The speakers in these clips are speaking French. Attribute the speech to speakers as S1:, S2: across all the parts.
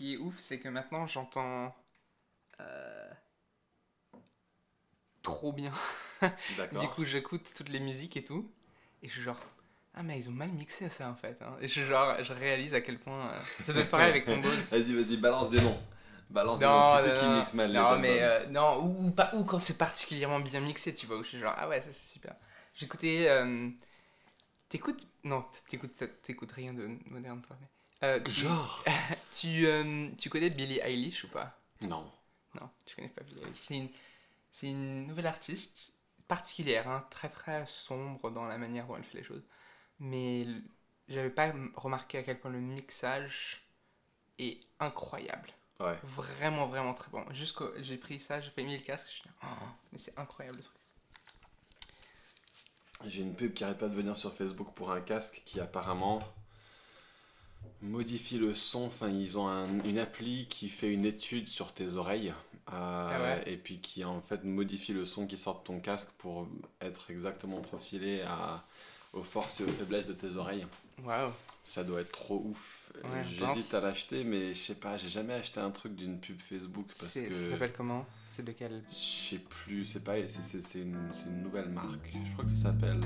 S1: qui est ouf, c'est que maintenant j'entends euh, trop bien. Du coup, j'écoute toutes les musiques et tout, et je suis genre, ah mais ils ont mal mixé ça en fait. hein. Et je genre, je réalise à quel point euh, ça doit être pareil avec ton Bose.
S2: Vas-y, vas-y, balance des noms. Balance des noms. Qui c'est qui
S1: non,
S2: mixe mal les
S1: non,
S2: albums
S1: mais euh, non, ou, ou pas, ou quand c'est particulièrement bien mixé, tu vois, où je suis genre, ah ouais, ça c'est super. J'écoutais. euh, T'écoutes. Non, t'écoutes, t'écoutes rien de moderne, toi. Mais, euh, tu,
S2: Genre
S1: tu, euh, tu connais Billie Eilish ou pas?
S2: Non.
S1: Non, tu connais pas Billie Eilish. C'est une, c'est une nouvelle artiste particulière, hein, très très sombre dans la manière dont elle fait les choses. Mais j'avais pas remarqué à quel point le mixage est incroyable.
S2: Ouais.
S1: Vraiment, vraiment très bon. Jusqu'au, j'ai pris ça, j'ai pas mis le casque, je suis là, oh, mais c'est incroyable le truc.
S2: J'ai une pub qui arrête pas de venir sur Facebook pour un casque qui apparemment modifie le son. Enfin, ils ont un- une appli qui fait une étude sur tes oreilles euh,
S1: Ah ouais.
S2: et puis qui en fait modifie le son qui sort de ton casque pour être exactement profilé à, aux forces et aux faiblesses de tes oreilles.
S1: Waouh.
S2: Ça doit être trop ouf.
S1: Ouais,
S2: J'hésite à l'acheter, mais je sais pas, j'ai jamais acheté un truc d'une pub Facebook parce que.
S1: Ça s'appelle comment? C'est de quel
S2: Je sais plus, c'est pas, une, c'est une nouvelle marque. Je crois que ça s'appelle.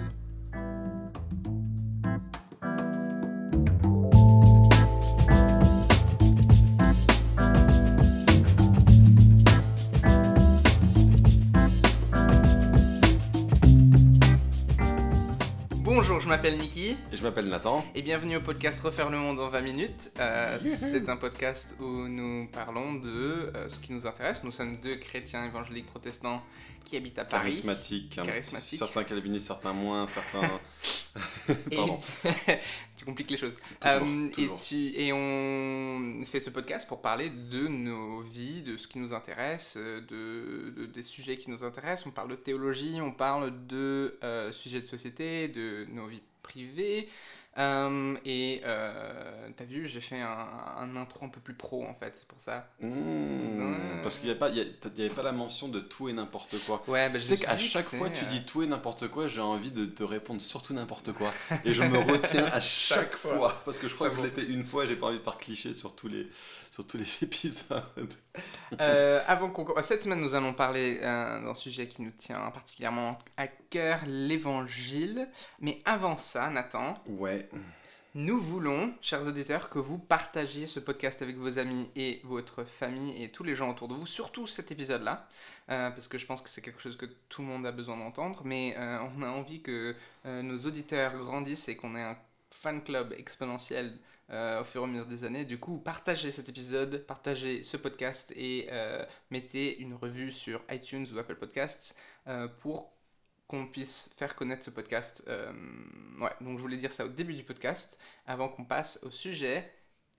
S1: Bonjour, je m'appelle Niki
S2: Et je m'appelle Nathan.
S1: et bienvenue au podcast Refaire le monde en 20 minutes. Euh, c'est un podcast où nous parlons de euh, ce qui nous intéresse. Nous sommes deux chrétiens évangéliques protestants qui habitent à Paris.
S2: Charismatique. hein.
S1: Charismatique.
S2: Certains calvinistes, certains moins, certains. Pardon.
S1: tu compliques les choses.
S2: Toujours,
S1: Euh,
S2: toujours.
S1: Et, tu- et on fait ce podcast pour parler de nos vies, de ce qui nous intéresse, euh, de, de- des sujets qui nous intéressent. On parle de théologie, on parle de euh, sujets de société, de nos vies privées. Euh, et euh, t'as vu, j'ai fait un, un intro un peu plus pro en fait, c'est pour ça.
S2: Mmh. Parce qu'il n'y avait, pas- la mention de tout et n'importe quoi.
S1: Ouais, bah,
S2: Je
S1: je
S2: sais qu'à
S1: que
S2: chaque fois tu
S1: euh,
S2: dis tout et n'importe quoi, j'ai envie de te répondre surtout n'importe quoi. Et je me retiens à chaque,
S1: Chaque
S2: fois.
S1: fois.
S2: Parce que je crois que je l'ai fait une fois et j'ai pas envie de faire cliché sur tous les, sur tous les épisodes.
S1: Euh, avant qu'on cette semaine, nous allons parler euh, d'un sujet qui nous tient particulièrement à cœur, l'évangile. Mais avant ça, Nathan,
S2: Ouais.
S1: nous voulons, chers auditeurs, que vous partagiez ce podcast avec vos amis et votre famille et tous les gens autour de vous, surtout cet épisode-là, euh, parce que je pense que c'est quelque chose que tout le monde a besoin d'entendre, mais euh, on a envie que euh, nos auditeurs grandissent et qu'on ait un fan club exponentiel euh, au fur et à mesure des années. Du coup, partagez cet épisode, partagez ce podcast et euh, mettez une revue sur iTunes ou Apple Podcasts euh, pour qu'on puisse faire connaître ce podcast. Ouais, donc je voulais dire ça au début du podcast, avant qu'on passe au sujet,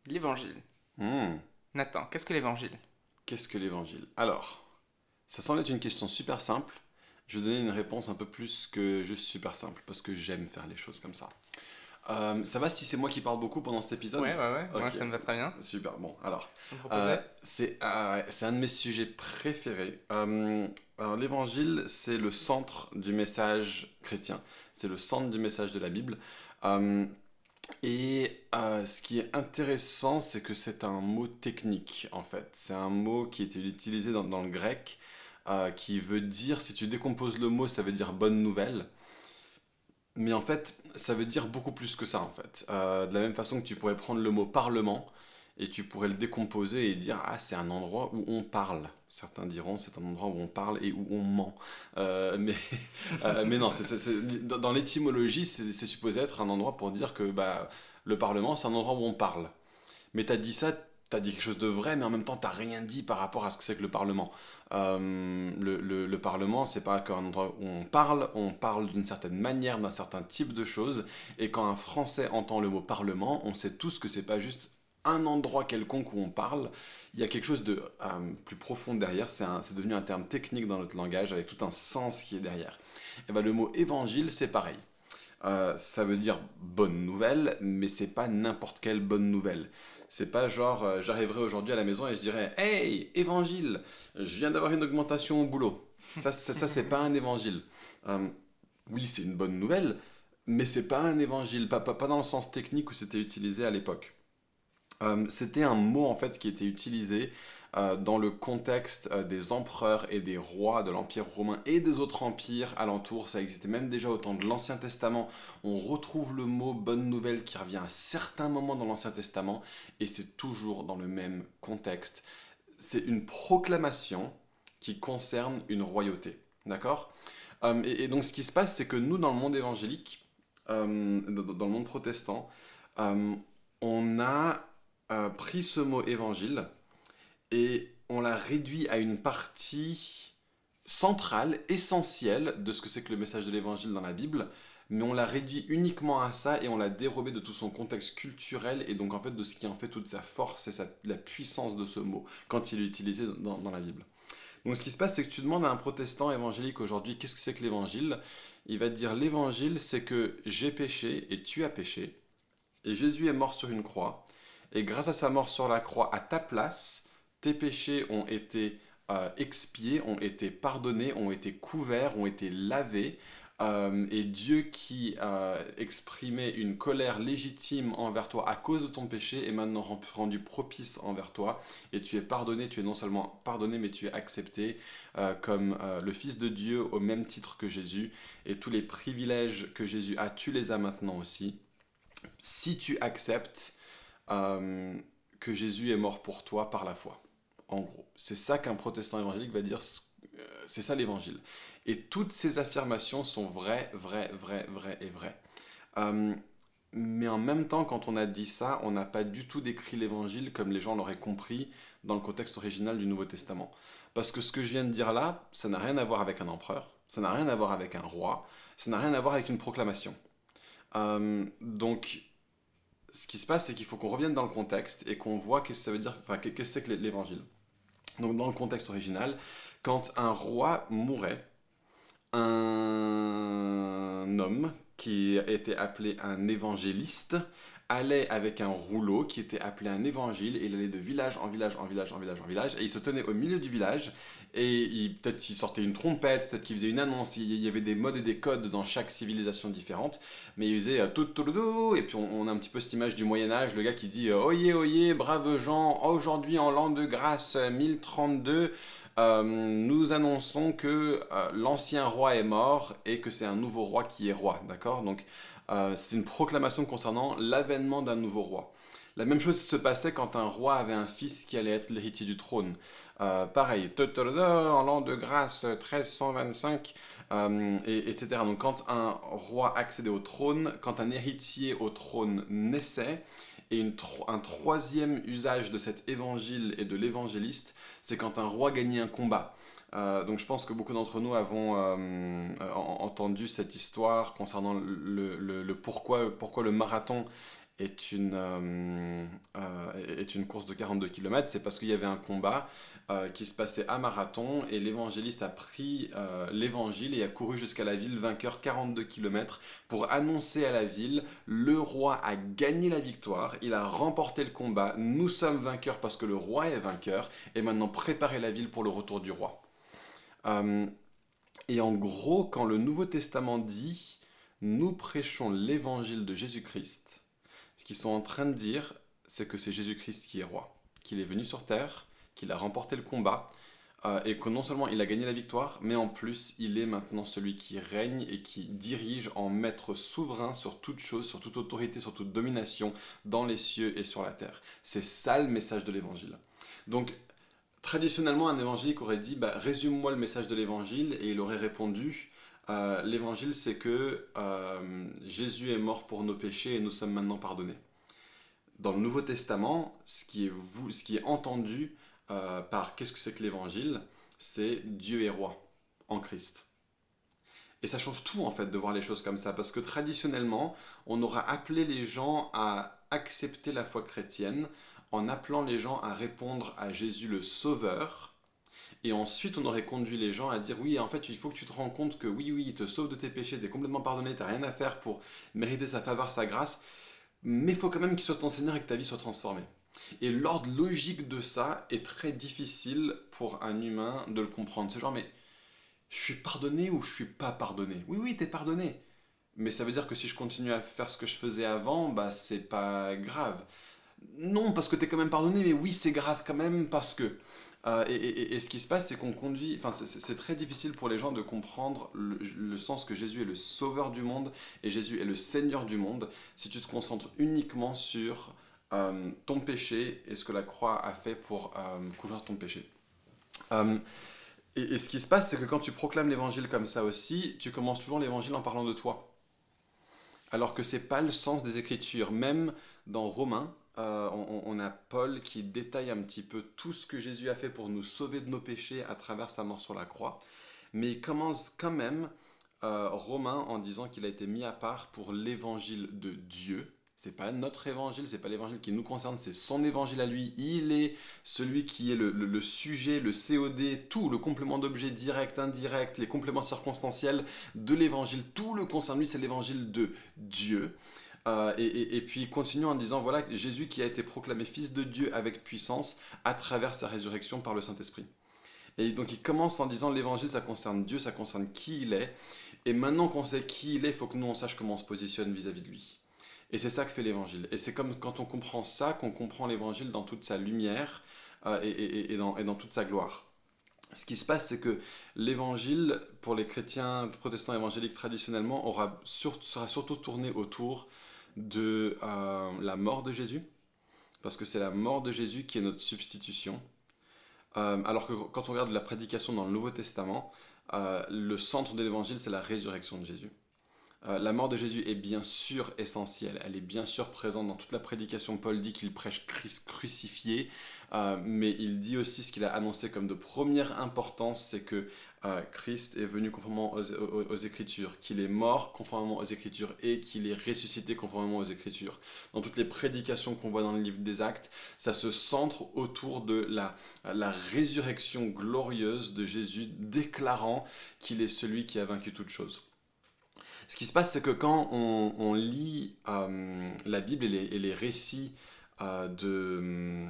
S1: l'évangile.
S2: Mmh.
S1: Nathan, qu'est-ce que l'évangile?
S2: Qu'est-ce que l'évangile? Alors, ça semble être une question super simple. Je vais donner une réponse un peu plus que juste super simple, parce que j'aime faire les choses comme ça. Euh, ça va si c'est moi qui parle beaucoup pendant cet épisode
S1: Ouais, ouais, ouais, moi
S2: Ok.
S1: ça me va très bien.
S2: Super, bon, alors. Euh, c'est euh, c'est un de mes sujets préférés. Alors, l'évangile, c'est le centre du message chrétien. C'est le centre du message de la Bible. Et ce qui est intéressant, c'est que c'est un mot technique, en fait. C'est un mot qui était utilisé dans, dans le grec, qui veut dire, si tu décomposes le mot, ça veut dire bonne nouvelle. Mais en fait, ça veut dire beaucoup plus que ça, en fait. Euh, de la même façon que tu pourrais prendre le mot parlement, et tu pourrais le décomposer et dire ah c'est un endroit où on parle. Certains diront c'est un endroit où on parle et où on ment. Euh, mais, euh, mais non, dans l'étymologie c'est c'est supposé être un endroit pour dire que bah, le Parlement c'est un endroit où on parle. Mais tu as dit ça, tu as dit quelque chose de vrai, mais en même temps tu rien dit par rapport à ce que c'est que le Parlement. Euh, le, le, le Parlement c'est pas qu'un endroit où on parle, on parle d'une certaine manière, d'un certain type de choses. Et quand un Français entend le mot Parlement, on sait tous que c'est pas juste un endroit quelconque où on parle, il y a quelque chose de euh, plus profond derrière, c'est devenu un terme technique dans notre langage avec tout un sens qui est derrière. Et ben, le mot évangile, c'est pareil. Euh, ça veut dire bonne nouvelle, mais c'est pas n'importe quelle bonne nouvelle. C'est pas genre euh, j'arriverai aujourd'hui à la maison et je dirais Hey, évangile, je viens d'avoir une augmentation au boulot. Ça, ça, ça, c'est pas un évangile. Euh, oui, c'est une bonne nouvelle, mais c'est pas un évangile, pas, pas, pas dans le sens technique où c'était utilisé à l'époque. Euh, c'était un mot en fait qui était utilisé euh, dans le contexte euh, des empereurs et des rois de l'Empire romain et des autres empires alentours. Ça existait même déjà au temps de l'Ancien Testament. On retrouve le mot bonne nouvelle qui revient à certains moments dans l'Ancien Testament et c'est toujours dans le même contexte. C'est une proclamation qui concerne une royauté. D'accord? Euh, et, donc ce qui se passe, c'est que nous, dans le monde évangélique, dans le monde protestant, on a pris ce mot évangile et on l'a réduit à une partie centrale, essentielle de ce que c'est que le message de l'évangile dans la Bible, mais on l'a réduit uniquement à ça et on l'a dérobé de tout son contexte culturel et donc en fait de ce qui en fait toute sa force et la puissance de ce mot quand il est utilisé dans, dans la Bible. Donc ce qui se passe, c'est que tu demandes à un protestant évangélique aujourd'hui qu'est-ce que c'est que l'évangile? Il va te dire l'évangile c'est que j'ai péché et tu as péché et Jésus est mort sur une croix et grâce à sa mort sur la croix à ta place, tes péchés ont été euh, expiés, ont été pardonnés, ont été couverts, ont été lavés. Euh, et Dieu qui a exprimé une colère légitime envers toi à cause de ton péché est maintenant rendu propice envers toi et tu es pardonné, tu es non seulement pardonné mais tu es accepté euh, comme le Fils de Dieu au même titre que Jésus et tous les privilèges que Jésus a, tu les as maintenant aussi. Si tu acceptes que Jésus est mort pour toi par la foi en gros. C'est ça qu'un protestant évangélique va dire, euh, c'est ça l'évangile. Et toutes ces affirmations sont vraies, vraies, vraies, vraies et vraies. Euh, mais en même temps, quand on a dit ça, on n'a pas du tout décrit l'évangile comme les gens l'auraient compris dans le contexte original du Nouveau Testament. Parce que ce que je viens de dire là, ça n'a rien à voir avec un empereur, ça n'a rien à voir avec un roi, ça n'a rien à voir avec une proclamation. Euh, donc, ce qui se passe, c'est qu'il faut qu'on revienne dans le contexte et qu'on voit qu'est-ce que ça veut dire, enfin, qu'est-ce que c'est que l'évangile. Donc dans le contexte original, quand un roi mourait, un homme qui était appelé un évangéliste allait avec un rouleau qui était appelé un évangile et il allait de village en village en village en village en village et il se tenait au milieu du village et peut-être qu'il sortait une trompette, peut-être qu'il faisait une annonce, il y avait des modes et des codes dans chaque civilisation différente, mais il faisait euh, tout tout tout et puis on, a un petit peu cette image du Moyen Âge, le gars qui dit euh, oyez oyez braves gens, aujourd'hui en l'an de grâce 1032 euh, nous annonçons que l'ancien roi est mort et que c'est un nouveau roi qui est roi, d'accord? Donc c'est une proclamation concernant l'avènement d'un nouveau roi. La même chose se passait quand un roi avait un fils qui allait être l'héritier du trône. Euh, pareil, en l'an de grâce 1325, euh, et, etc. Donc quand un roi accédait au trône, quand un héritier au trône naissait, et un troisième usage de cet évangile et de l'évangéliste, c'est quand un roi gagnait un combat. Euh, donc je pense que beaucoup d'entre nous avons entendu cette histoire concernant le, pourquoi, le marathon est une, euh, euh, est une course de 42 km, c'est parce qu'il y avait un combat euh, qui se passait à Marathon et l'évangéliste a pris l'évangile et a couru jusqu'à la ville vainqueur 42 km pour annoncer à la ville le roi a gagné la victoire, il a remporté le combat, nous sommes vainqueurs parce que le roi est vainqueur et maintenant préparer la ville pour le retour du roi. Et en gros, quand le Nouveau Testament dit nous prêchons l'évangile de Jésus-Christ, ce qu'ils sont en train de dire, c'est que c'est Jésus-Christ qui est roi, qu'il est venu sur terre, qu'il a remporté le combat, euh, et que non seulement il a gagné la victoire, mais en plus il est maintenant celui qui règne et qui dirige en maître souverain sur toute chose, sur toute autorité, sur toute domination dans les cieux et sur la terre. C'est ça le message de l'évangile. Donc traditionnellement un évangélique aurait dit bah, résume-moi le message de l'évangile et il aurait répondu euh, l'évangile, c'est que euh, Jésus est mort pour nos péchés et nous sommes maintenant pardonnés. Dans le Nouveau Testament, ce qui est, entendu euh, par qu'est-ce que c'est que l'évangile, c'est Dieu est roi en Christ. Et ça change tout en fait de voir les choses comme ça, parce que traditionnellement, on aura appelé les gens à accepter la foi chrétienne en appelant les gens à répondre à Jésus le Sauveur, et ensuite, on aurait conduit les gens à dire oui, en fait, il faut que tu te rends compte que oui, oui, il te sauve de tes péchés, tu es complètement pardonné, tu n'as rien à faire pour mériter sa faveur, sa grâce, mais il faut quand même qu'il soit ton Seigneur et que ta vie soit transformée. Et l'ordre logique de ça est très difficile pour un humain de le comprendre. C'est genre, mais je suis pardonné ou je suis pas pardonné? Oui, oui, tu es pardonné. Mais ça veut dire que si je continue à faire ce que je faisais avant, bah c'est pas grave. Non, parce que tu es quand même pardonné, mais oui, c'est grave quand même parce que. Euh, et, ce qui se passe, c'est qu'on conduit. Enfin, c'est très difficile pour les gens de comprendre le, sens que Jésus est le sauveur du monde et Jésus est le Seigneur du monde si tu te concentres uniquement sur euh, ton péché et ce que la croix a fait pour euh, couvrir ton péché. et, ce qui se passe, c'est que quand tu proclames l'évangile comme ça aussi, tu commences toujours l'évangile en parlant de toi. Alors que c'est pas le sens des Écritures. Même dans Romains, euh, on, a Paul qui détaille un petit peu tout ce que Jésus a fait pour nous sauver de nos péchés à travers sa mort sur la croix. Mais il commence quand même euh, Romain en disant qu'il a été mis à part pour l'évangile de Dieu. C'est pas notre évangile, c'est pas l'évangile qui nous concerne, c'est son évangile à lui. Il est celui qui est le, sujet, le COD, tout, le complément d'objet direct, indirect, les compléments circonstanciels de l'évangile. Tout le concerne lui, c'est l'évangile de Dieu. Euh, et, puis continuons en disant, voilà, Jésus qui a été proclamé fils de Dieu avec puissance à travers sa résurrection par le Saint-Esprit. Et donc il commence en disant, l'évangile, ça concerne Dieu, ça concerne qui il est. Et maintenant qu'on sait qui il est, il faut que nous, on sache comment on se positionne vis-à-vis de lui. Et c'est ça que fait l'évangile. Et c'est comme quand on comprend ça qu'on comprend l'évangile dans toute sa lumière euh, et, dans, et dans toute sa gloire. Ce qui se passe, c'est que l'évangile, pour les chrétiens protestants évangéliques traditionnellement, aura sera surtout tourné autour de euh, la mort de Jésus, parce que c'est la mort de Jésus qui est notre substitution. Euh, alors que quand on regarde la prédication dans le Nouveau Testament, euh, le centre de l'évangile, c'est la résurrection de Jésus. La mort de Jésus est bien sûr essentielle, elle est bien sûr présente dans toute la prédication. Paul dit qu'il prêche Christ crucifié, euh, mais il dit aussi ce qu'il a annoncé comme de première importance, c'est que euh, Christ est venu conformément aux, Écritures, qu'il est mort conformément aux Écritures et qu'il est ressuscité conformément aux Écritures. Dans toutes les prédications qu'on voit dans le livre des Actes, ça se centre autour de la, la résurrection glorieuse de Jésus, déclarant qu'il est celui qui a vaincu toute chose. Ce qui se passe, c'est que quand on, lit euh, la Bible et les récits euh, euh,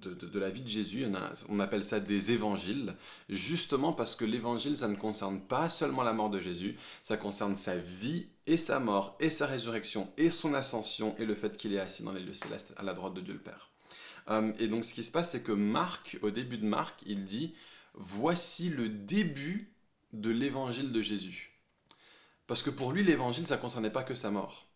S2: de, de, la vie de Jésus. On, appelle ça des évangiles, justement parce que l'évangile, ça ne concerne pas seulement la mort de Jésus, ça concerne sa vie et sa mort et sa résurrection et son ascension et le fait qu'il est assis dans les lieux célestes à la droite de Dieu le Père. Et donc ce qui se passe, c'est que Marc, au début de Marc, il dit, voici le début de l'évangile de Jésus. Parce que pour lui, l'évangile, ça ne concernait pas que sa mort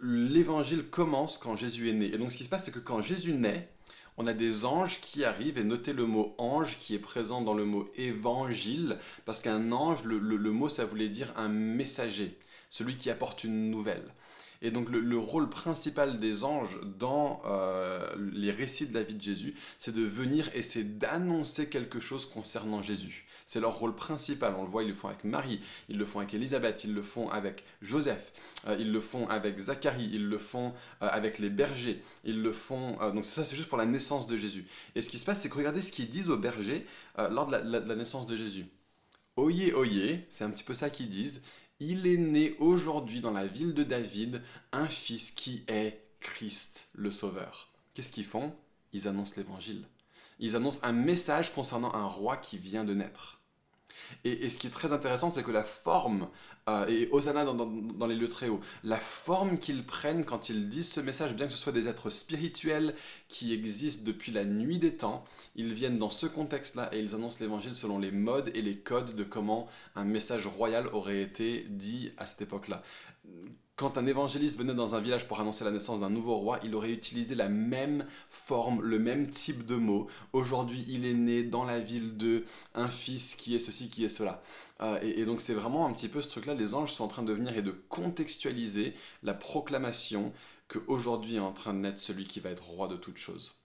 S2: l'évangile commence quand Jésus est né. Et donc ce qui se passe, c'est que quand Jésus naît, on a des anges qui arrivent, et notez le mot ange qui est présent dans le mot évangile, parce qu'un ange, le, mot, ça voulait dire un messager, celui qui apporte une nouvelle. Et donc le, rôle principal des anges dans euh, les récits de la vie de Jésus, c'est de venir et c'est d'annoncer quelque chose concernant Jésus. C'est leur rôle principal. On le voit, ils le font avec Marie, ils le font avec Élisabeth, ils le font avec Joseph, euh, ils le font avec Zacharie, ils le font euh, avec les bergers, ils le font. Donc ça, c'est juste pour la naissance de Jésus. Et ce qui se passe, c'est que regardez ce qu'ils disent aux bergers lors de la, naissance de Jésus. Oyez, oyez, c'est un petit peu ça qu'ils disent. Il est né aujourd'hui dans la ville de David un fils qui est Christ le Sauveur. Qu'est-ce qu'ils font? Ils annoncent l'évangile. Ils annoncent un message concernant un roi qui vient de naître. Et, ce qui est très intéressant, c'est que la forme, euh, et Hosanna dans, les lieux très hauts, la forme qu'ils prennent quand ils disent ce message, bien que ce soit des êtres spirituels qui existent depuis la nuit des temps, ils viennent dans ce contexte-là et ils annoncent l'évangile selon les modes et les codes de comment un message royal aurait été dit à cette époque-là quand un évangéliste venait dans un village pour annoncer la naissance d'un nouveau roi, il aurait utilisé la même forme, le même type de mots. Aujourd'hui, il est né dans la ville de un fils qui est ceci, qui est cela. Euh, et, donc c'est vraiment un petit peu ce truc-là. Les anges sont en train de venir et de contextualiser la proclamation qu'aujourd'hui est en train de naître celui qui va être roi de toutes choses.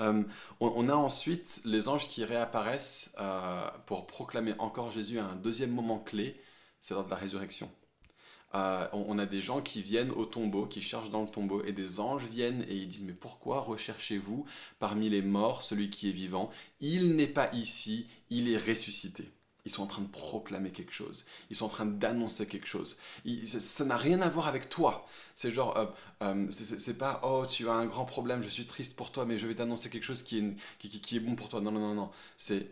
S2: Euh, on, a ensuite les anges qui réapparaissent euh, pour proclamer encore Jésus à un deuxième moment clé, c'est lors de la résurrection. Euh, on, a des gens qui viennent au tombeau, qui cherchent dans le tombeau, et des anges viennent et ils disent Mais pourquoi recherchez-vous parmi les morts celui qui est vivant? Il n'est pas ici, il est ressuscité. Ils sont en train de proclamer quelque chose. Ils sont en train d'annoncer quelque chose. ça n'a rien à voir avec toi. C'est genre, euh, euh, c'est pas oh tu as un grand problème, je suis triste pour toi, mais je vais t'annoncer quelque chose qui est, qui, est bon pour toi. Non non non non. C'est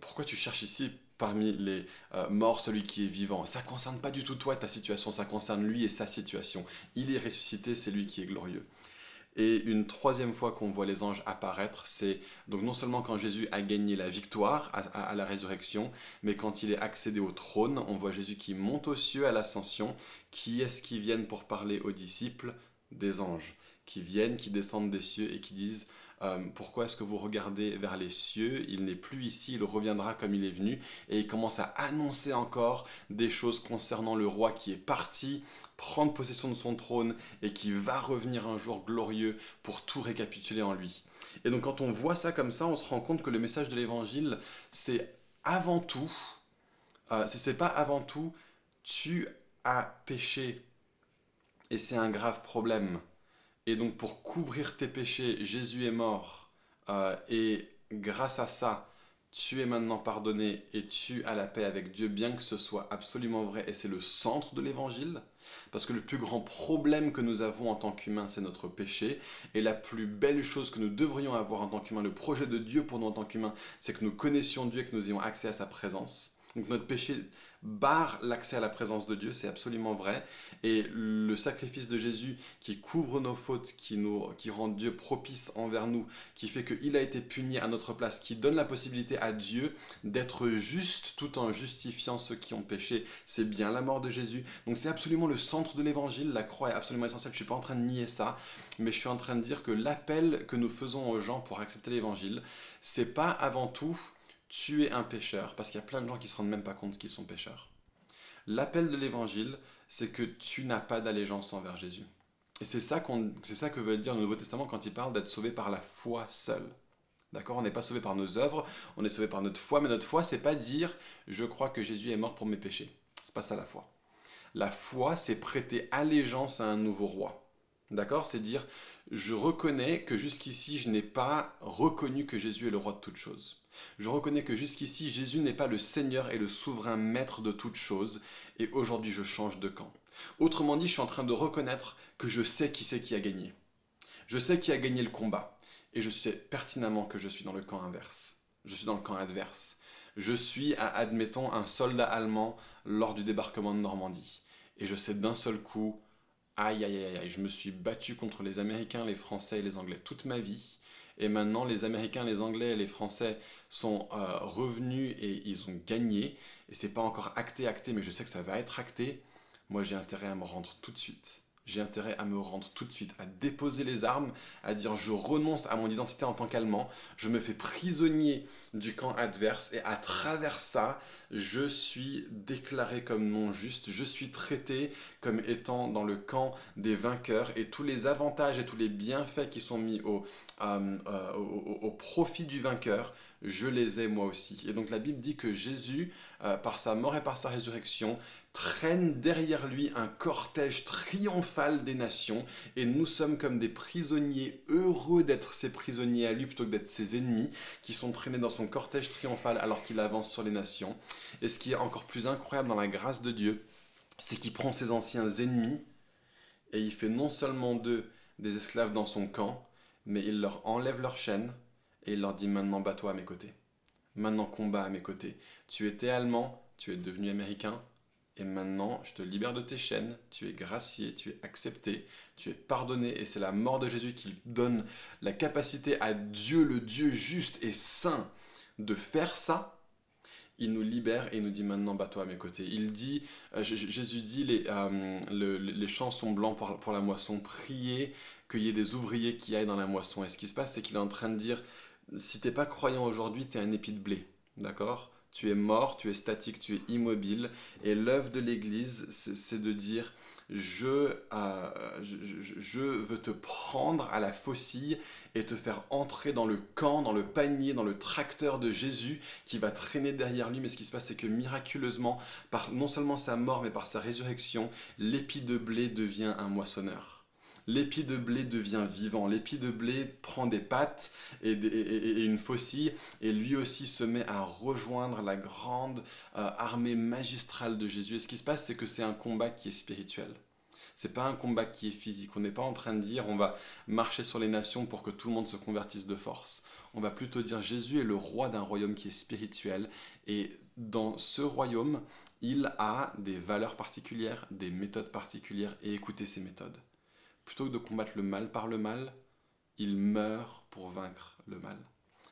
S2: pourquoi tu cherches ici parmi les euh, morts celui qui est vivant. Ça ne concerne pas du tout toi, ta situation, ça concerne lui et sa situation. Il est ressuscité, c'est lui qui est glorieux. Et une troisième fois qu'on voit les anges apparaître, c'est donc non seulement quand Jésus a gagné la victoire à, la résurrection, mais quand il est accédé au trône, on voit Jésus qui monte aux cieux à l'ascension. Qui est-ce qui viennent pour parler aux disciples? Des anges qui viennent, qui descendent des cieux et qui disent euh, pourquoi est-ce que vous regardez vers les cieux? Il n'est plus ici, il reviendra comme il est venu. Et il commence à annoncer encore des choses concernant le roi qui est parti prendre possession de son trône et qui va revenir un jour glorieux pour tout récapituler en lui. Et donc quand on voit ça comme ça, on se rend compte que le message de l'évangile, c'est avant tout, euh, c'est pas avant tout, tu as péché et c'est un grave problème. Et donc pour couvrir tes péchés, Jésus est mort. Euh, et grâce à ça, tu es maintenant pardonné et tu as la paix avec Dieu, bien que ce soit absolument vrai. Et c'est le centre de l'évangile. Parce que le plus grand problème que nous avons en tant qu'humains, c'est notre péché. Et la plus belle chose que nous devrions avoir en tant qu'humains, le projet de Dieu pour nous en tant qu'humains, c'est que nous connaissions Dieu et que nous ayons accès à sa présence. Donc notre péché barre l'accès à la présence de Dieu, c'est absolument vrai. Et le sacrifice de Jésus qui couvre nos fautes, qui, nous, qui rend Dieu propice envers nous, qui fait qu'il a été puni à notre place, qui donne la possibilité à Dieu d'être juste tout en justifiant ceux qui ont péché, c'est bien la mort de Jésus. Donc c'est absolument le centre de l'évangile, la croix est absolument essentielle, je ne suis pas en train de nier ça, mais je suis en train de dire que l'appel que nous faisons aux gens pour accepter l'évangile, c'est pas avant tout tu es un pécheur, parce qu'il y a plein de gens qui ne se rendent même pas compte qu'ils sont pécheurs. L'appel de l'évangile, c'est que tu n'as pas d'allégeance envers Jésus. Et c'est ça, c'est ça que veut dire le Nouveau Testament quand il parle d'être sauvé par la foi seule. D'accord? On n'est pas sauvé par nos œuvres, on est sauvé par notre foi, mais notre foi, c'est pas dire je crois que Jésus est mort pour mes péchés. C'est pas ça la foi. La foi, c'est prêter allégeance à un nouveau roi. D'accord? C'est dire je reconnais que jusqu'ici, je n'ai pas reconnu que Jésus est le roi de toutes choses. Je reconnais que jusqu'ici, Jésus n'est pas le Seigneur et le souverain maître de toutes choses, et aujourd'hui je change de camp. Autrement dit, je suis en train de reconnaître que je sais qui c'est qui a gagné. Je sais qui a gagné le combat, et je sais pertinemment que je suis dans le camp inverse. Je suis dans le camp adverse. Je suis, admettons, un soldat allemand lors du débarquement de Normandie. Et je sais d'un seul coup, aïe aïe aïe aïe, je me suis battu contre les Américains, les Français et les Anglais toute ma vie. Et maintenant, les Américains, les Anglais et les Français sont euh, revenus et ils ont gagné. Et c'est pas encore acté, acté, mais je sais que ça va être acté. Moi, j'ai intérêt à me rendre tout de suite j'ai intérêt à me rendre tout de suite, à déposer les armes, à dire je renonce à mon identité en tant qu'Allemand, je me fais prisonnier du camp adverse et à travers ça, je suis déclaré comme non juste, je suis traité comme étant dans le camp des vainqueurs et tous les avantages et tous les bienfaits qui sont mis au, euh, euh, profit du vainqueur, je les ai moi aussi. Et donc la Bible dit que Jésus, euh, par sa mort et par sa résurrection, traîne derrière lui un cortège triomphal des nations, et nous sommes comme des prisonniers heureux d'être ses prisonniers à lui plutôt que d'être ses ennemis, qui sont traînés dans son cortège triomphal alors qu'il avance sur les nations. Et ce qui est encore plus incroyable dans la grâce de Dieu, c'est qu'il prend ses anciens ennemis, et il fait non seulement d'eux des esclaves dans son camp, mais il leur enlève leurs chaînes, et il leur dit maintenant bats-toi à mes côtés. Maintenant combat à mes côtés. Tu étais allemand, tu es devenu américain, et maintenant je te libère de tes chaînes, tu es gracié, tu es accepté, tu es pardonné, et c'est la mort de Jésus qui donne la capacité à Dieu, le Dieu juste et saint, de faire ça. Il nous libère et il nous dit maintenant bats-toi à mes côtés. Il dit, euh, Jésus dit les, euh, les champs sont blancs pour, pour la moisson, priez qu'il y ait des ouvriers qui aillent dans la moisson. Et ce qui se passe, c'est qu'il est en train de dire, si t'es pas croyant aujourd'hui, tu es un épi de blé. D'accord? Tu es mort, tu es statique, tu es immobile. Et l'œuvre de l'Église, c'est de dire, je, euh, je, je, veux te prendre à la faucille et te faire entrer dans le camp, dans le panier, dans le tracteur de Jésus qui va traîner derrière lui. Mais ce qui se passe, c'est que miraculeusement, par non seulement sa mort, mais par sa résurrection, l'épi de blé devient un moissonneur l'épi de blé devient vivant. L'épi de blé prend des pattes et, une faucille et lui aussi se met à rejoindre la grande euh, armée magistrale de Jésus. Et ce qui se passe, c'est que c'est un combat qui est spirituel. C'est pas un combat qui est physique. On n'est pas en train de dire on va marcher sur les nations pour que tout le monde se convertisse de force. On va plutôt dire Jésus est le roi d'un royaume qui est spirituel et dans ce royaume, il a des valeurs particulières, des méthodes particulières et écoutez ces méthodes plutôt que de combattre le mal par le mal, il meurt pour vaincre le mal.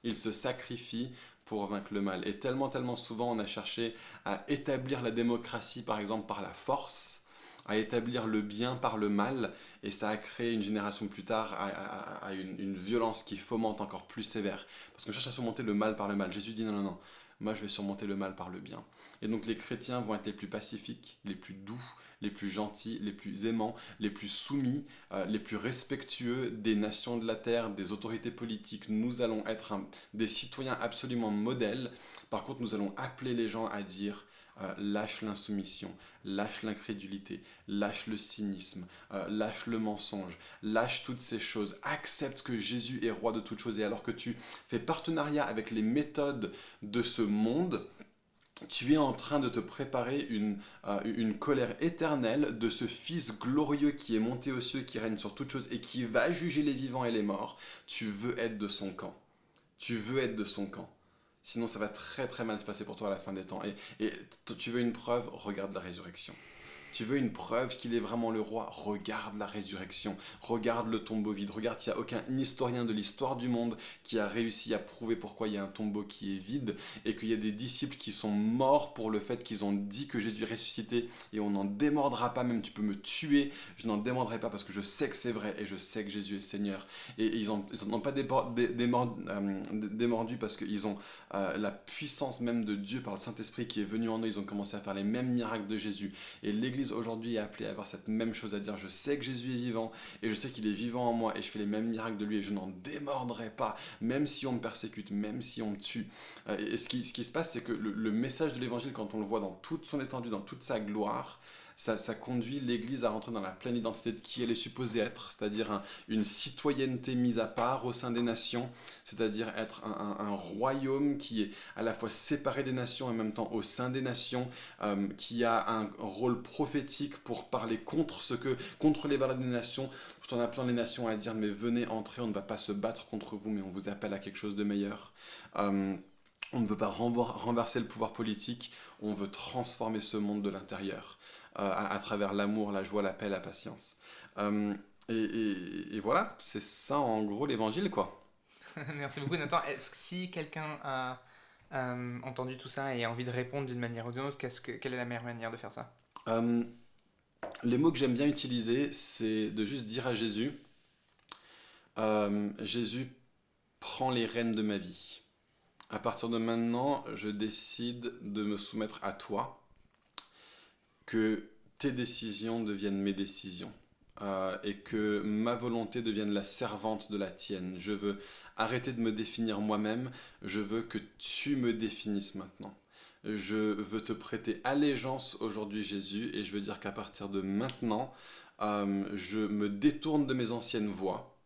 S2: Il se sacrifie pour vaincre le mal. Et tellement, tellement souvent, on a cherché à établir la démocratie, par exemple, par la force, à établir le bien par le mal, et ça a créé une génération plus tard à, une, une, violence qui fomente encore plus sévère. Parce qu'on cherche à surmonter le mal par le mal. Jésus dit non, non, non, moi je vais surmonter le mal par le bien. Et donc les chrétiens vont être les plus pacifiques, les plus doux, les plus gentils, les plus aimants, les plus soumis, euh, les plus respectueux des nations de la terre, des autorités politiques. Nous allons être des citoyens absolument modèles. Par contre, nous allons appeler les gens à dire euh, lâche l'insoumission, lâche l'incrédulité, lâche le cynisme, euh, lâche le mensonge, lâche toutes ces choses, accepte que Jésus est roi de toutes choses et alors que tu fais partenariat avec les méthodes de ce monde, tu es en train de te préparer une, euh, une colère éternelle de ce Fils glorieux qui est monté aux cieux, qui règne sur toutes choses et qui va juger les vivants et les morts. Tu veux être de son camp. Tu veux être de son camp. Sinon, ça va très très mal se passer pour toi à la fin des temps. Et, et tu veux une preuve Regarde la résurrection. Tu veux une preuve qu'il est vraiment le roi? Regarde la résurrection, regarde le tombeau vide, regarde qu'il n'y a aucun historien de l'histoire du monde qui a réussi à prouver pourquoi il y a un tombeau qui est vide et qu'il y a des disciples qui sont morts pour le fait qu'ils ont dit que Jésus est ressuscité et on n'en démordra pas, même tu peux me tuer, je n'en démordrai pas parce que je sais que c'est vrai et je sais que Jésus est Seigneur. Et, ils n'ont pas euh, démordu parce qu'ils ont euh, la puissance même de Dieu par le Saint-Esprit qui est venu en eux, ils ont commencé à faire les mêmes miracles de Jésus. Et l'Église aujourd'hui est appelée à avoir cette même chose à dire. Je sais que Jésus est vivant et je sais qu'il est vivant en moi et je fais les mêmes miracles de lui et je n'en démordrai pas, même si on me persécute, même si on me tue. Euh, et ce qui, ce qui se passe, c'est que le message de l'évangile, quand on le voit dans toute son étendue, dans toute sa gloire, ça, conduit l'Église à rentrer dans la pleine identité de qui elle est supposée être, c'est-à-dire une citoyenneté mise à part au sein des nations, c'est-à-dire être un, royaume qui est à la fois séparé des nations et en même temps au sein des nations, euh, qui a un rôle prophétique pour parler contre ce que contre les valeurs des nations, tout en appelant les nations à dire mais venez entrer, on ne va pas se battre contre vous, mais on vous appelle à quelque chose de meilleur. Euh, on ne veut pas renverser le pouvoir politique, on veut transformer ce monde de l'intérieur. Euh, à, travers l'amour, la joie, la paix, la patience. Euh, et, voilà, c'est ça en gros l'évangile, quoi.
S1: Merci beaucoup, Nathan. Est-ce que si quelqu'un a euh, entendu tout ça et a envie de répondre d'une manière ou d'une autre, qu'est-ce que, quelle est la meilleure manière de faire ça?
S2: Les mots que j'aime bien utiliser, c'est de juste dire à Jésus Jésus, prends les rênes de ma vie. À partir de maintenant, je décide de me soumettre à toi que tes décisions deviennent mes décisions. Euh, et que ma volonté devienne la servante de la tienne. Je veux arrêter de me définir moi-même, je veux que tu me définisses maintenant. Je veux te prêter allégeance aujourd'hui Jésus et je veux dire qu'à partir de maintenant, euh, je me détourne de mes anciennes voies,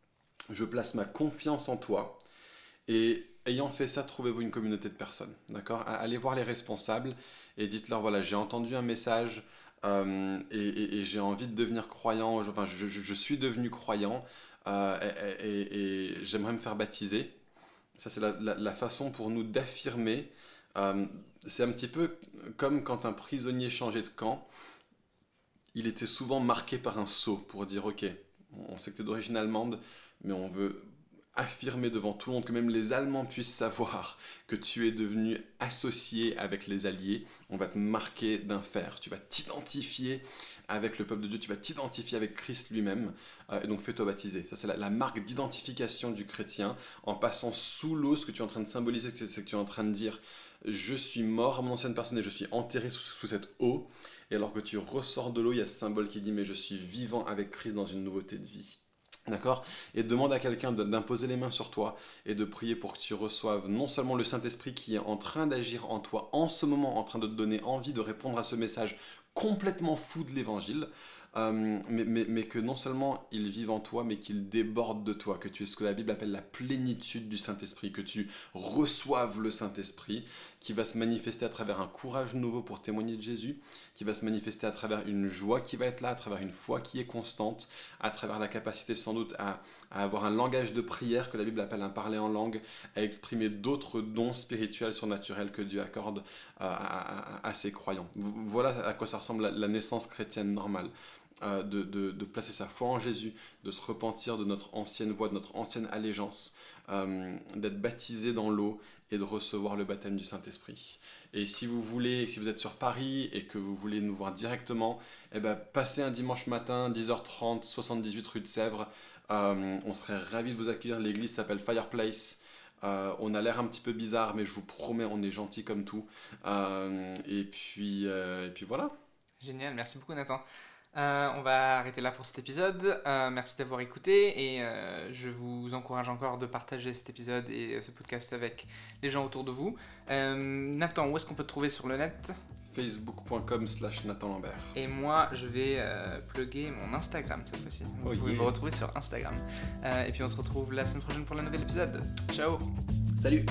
S2: je place ma confiance en toi et ayant fait ça, trouvez-vous une communauté de personnes, d'accord? Allez voir les responsables et dites-leur voilà, j'ai entendu un message, euh, et, j'ai envie de devenir croyant, enfin je, suis devenu croyant euh, et, j'aimerais me faire baptiser. Ça c'est la, façon pour nous d'affirmer. Euh, c'est un petit peu comme quand un prisonnier changeait de camp. Il était souvent marqué par un sceau pour dire ok, on sait que tu es d'origine allemande, mais on veut affirmer devant tout le monde, que même les Allemands puissent savoir que tu es devenu associé avec les Alliés, on va te marquer d'un fer. Tu vas t'identifier avec le peuple de Dieu, tu vas t'identifier avec Christ lui-même, euh, et donc fais-toi baptiser. Ça, c'est la, marque d'identification du chrétien. En passant sous l'eau, ce que tu es en train de symboliser, c'est que tu es en train de dire je suis mort à mon ancienne personne et je suis enterré sous, sous cette eau. Et alors que tu ressors de l'eau, il y a ce symbole qui dit mais je suis vivant avec Christ dans une nouveauté de vie. D'accord? Et demande à quelqu'un d'imposer les mains sur toi et de prier pour que tu reçoives non seulement le Saint-Esprit qui est en train d'agir en toi en ce moment, en train de te donner envie de répondre à ce message complètement fou de l'évangile, euh, mais, que non seulement il vive en toi, mais qu'il déborde de toi, que tu es ce que la Bible appelle la plénitude du Saint-Esprit, que tu reçoives le Saint-Esprit, qui va se manifester à travers un courage nouveau pour témoigner de Jésus, qui va se manifester à travers une joie qui va être là, à travers une foi qui est constante, à travers la capacité sans doute à, avoir un langage de prière que la Bible appelle un parler en langue, à exprimer d'autres dons spirituels surnaturels que Dieu accorde euh, à, ses croyants. Voilà à quoi ça ressemble la naissance chrétienne normale. Euh, de, placer sa foi en Jésus, de se repentir de notre ancienne voie, de notre ancienne allégeance, euh, d'être baptisé dans l'eau et de recevoir le baptême du Saint-Esprit. Et si vous voulez, si vous êtes sur Paris et que vous voulez nous voir directement, eh ben, passez un dimanche matin, 10h30, 78 rue de Sèvres. Euh, on serait ravis de vous accueillir. L'église s'appelle Fireplace. On a l'air un petit peu bizarre, mais je vous promets, on est gentil comme tout. Et, puis, et puis voilà.
S1: Génial, merci beaucoup Nathan. On va arrêter là pour cet épisode. merci d'avoir écouté et je vous encourage encore de partager cet épisode et ce podcast avec les gens autour de vous. Nathan, où est-ce qu'on peut te trouver sur le net?
S2: Facebook.com slash Nathan Lambert.
S1: Et moi, je vais euh, plugger mon Instagram cette fois-ci. Vous oh pouvez me retrouver sur Instagram. Euh, et puis on se retrouve la semaine prochaine pour le nouvel épisode. Ciao
S2: Salut